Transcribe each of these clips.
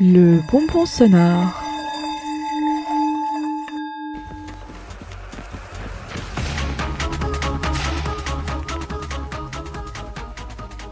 Le bonbon sonore.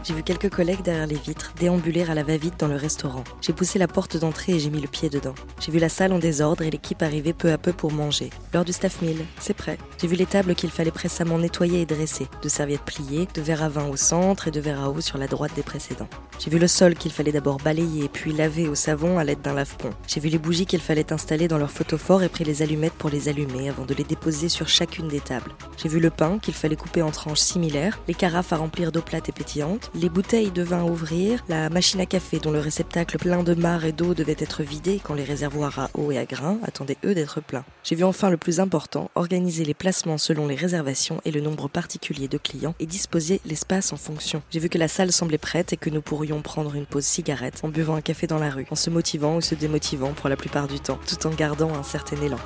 J'ai vu quelques collègues derrière les vitres déambuler à la va-vite dans le restaurant. J'ai poussé la porte d'entrée et j'ai mis le pied dedans. J'ai vu la salle en désordre et l'équipe arriver peu à peu pour manger. L'heure du staff meal, c'est prêt. J'ai vu les tables qu'il fallait pressamment nettoyer et dresser, de serviettes pliées, de verres à vin au centre et de verres à eau sur la droite des précédents. J'ai vu le sol qu'il fallait d'abord balayer puis laver au savon à l'aide d'un lave-pont. J'ai vu les bougies qu'il fallait installer dans leur photophore et pris les allumettes pour les allumer avant de les déposer sur chacune des tables. J'ai vu le pain qu'il fallait couper en tranches similaires, les carafes à remplir d'eau plate et pétillante, les bouteilles de vin ouvrir, la machine à café dont le réceptacle plein de marre et d'eau devait être vidé quand les réservoirs à eau et à grains attendaient eux d'être pleins. J'ai vu enfin le plus important, organiser les placements selon les réservations et le nombre particulier de clients et disposer l'espace en fonction. J'ai vu que la salle semblait prête et que nous pourrions prendre une pause cigarette en buvant un café dans la rue, en se motivant ou se démotivant pour la plupart du temps, tout en gardant un certain élan.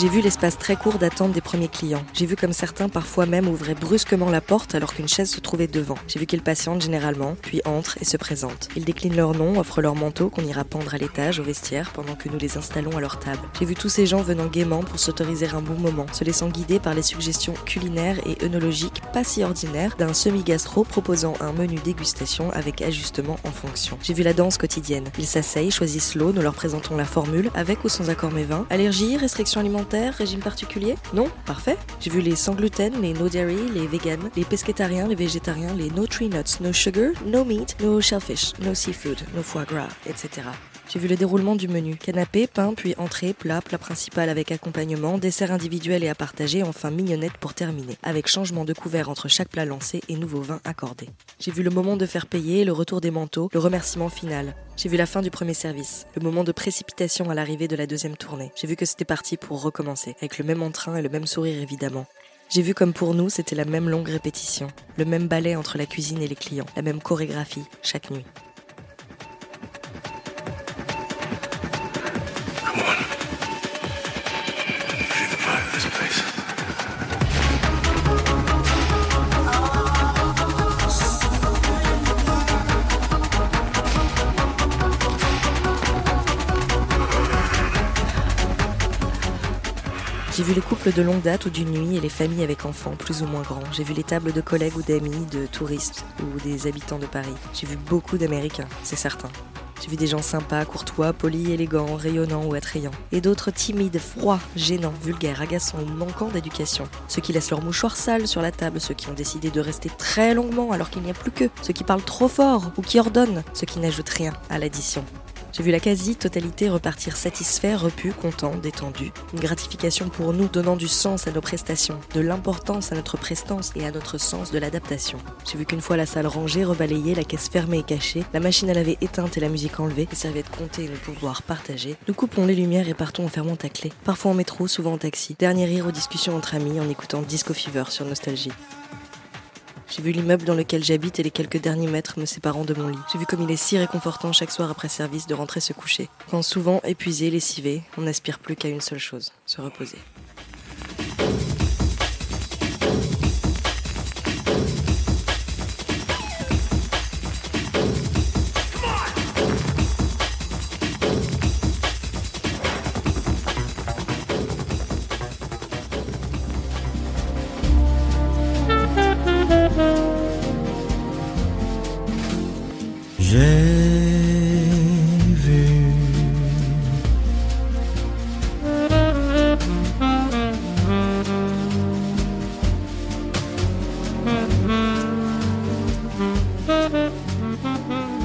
J'ai vu l'espace très court d'attente des premiers clients. J'ai vu comme certains parfois même ouvraient brusquement la porte alors qu'une chaise se trouvait devant. J'ai vu qu'ils patientent généralement, puis entrent et se présentent. Ils déclinent leur nom, offrent leur manteau qu'on ira pendre à l'étage au vestiaire pendant que nous les installons à leur table. J'ai vu tous ces gens venant gaiement pour s'autoriser un bon moment, se laissant guider par les suggestions culinaires et œnologiques pas si ordinaires d'un semi-gastro proposant un menu dégustation avec ajustement en fonction. J'ai vu la danse quotidienne. Ils s'asseyent, choisissent l'eau, nous leur présentons la formule, avec ou sans accord mévin, allergie, restrictions alimentaires régime particulier? Non? Parfait. J'ai vu les sans gluten, les no dairy, les vegan, les pescétariens, les végétariens, les no tree nuts, no sugar, no meat, no shellfish, no seafood, no foie gras, etc. J'ai vu le déroulement du menu. Canapé, pain, puis entrée, plat, plat principal avec accompagnement, dessert individuel et à partager, enfin mignonnette pour terminer, avec changement de couvert entre chaque plat lancé et nouveau vin accordé. J'ai vu le moment de faire payer, le retour des manteaux, le remerciement final. J'ai vu la fin du premier service, le moment de précipitation à l'arrivée de la deuxième tournée. J'ai vu que c'était parti pour recommencer, avec le même entrain et le même sourire évidemment. J'ai vu comme pour nous, c'était la même longue répétition, le même ballet entre la cuisine et les clients, la même chorégraphie chaque nuit. J'ai vu les couples de longue date ou d'une nuit et les familles avec enfants, plus ou moins grands. J'ai vu les tables de collègues ou d'amis, de touristes ou des habitants de Paris. J'ai vu beaucoup d'Américains, c'est certain. J'ai vu des gens sympas, courtois, polis, élégants, rayonnants ou attrayants. Et d'autres timides, froids, gênants, vulgaires, agaçants ou manquant d'éducation. Ceux qui laissent leur mouchoir sale sur la table, ceux qui ont décidé de rester très longuement alors qu'il n'y a plus qu'eux, ceux qui parlent trop fort ou qui ordonnent, ceux qui n'ajoutent rien à l'addition. J'ai vu la quasi-totalité repartir satisfait, repu, content, détendu. Une gratification pour nous donnant du sens à nos prestations, de l'importance à notre prestance et à notre sens de l'adaptation. J'ai vu qu'une fois la salle rangée, rebalayée, la caisse fermée et cachée, la machine à laver éteinte et la musique enlevée, les serviettes comptées et le pouvoir partagé, nous coupons les lumières et partons en fermant à clé. Parfois en métro, souvent en taxi. Dernier rire aux discussions entre amis en écoutant Disco Fever sur Nostalgie. J'ai vu l'immeuble dans lequel j'habite et les quelques derniers mètres me séparant de mon lit. J'ai vu comme il est si réconfortant chaque soir après service de rentrer se coucher. Quand souvent épuisé, lessivé, on n'aspire plus qu'à une seule chose, se reposer.